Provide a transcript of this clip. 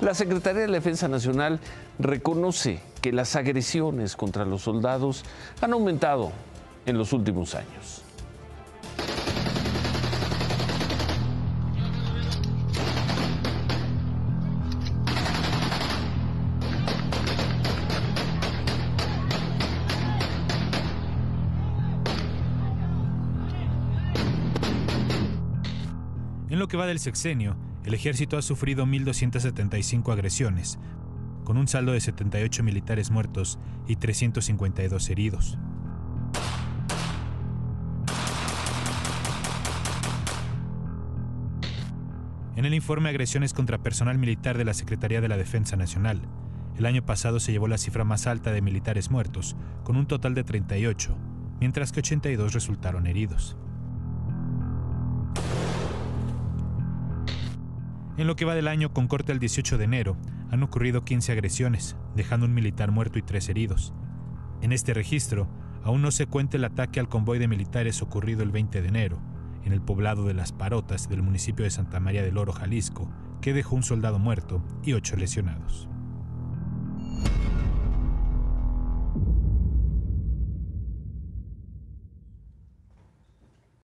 La Secretaría de Defensa Nacional reconoce que las agresiones contra los soldados han aumentado en los últimos años. En lo que va del sexenio, el ejército ha sufrido 1.275 agresiones, con un saldo de 78 militares muertos y 352 heridos. En el informe Agresiones contra personal militar de la Secretaría de la Defensa Nacional, el año pasado se llevó la cifra más alta de militares muertos, con un total de 38, mientras que 82 resultaron heridos. En lo que va del año, con corte el 18 de enero, han ocurrido 15 agresiones, dejando un militar muerto y tres heridos. En este registro, aún no se cuenta el ataque al convoy de militares ocurrido el 20 de enero, en el poblado de Las Parotas del municipio de Santa María del Oro, Jalisco, que dejó un soldado muerto y ocho lesionados.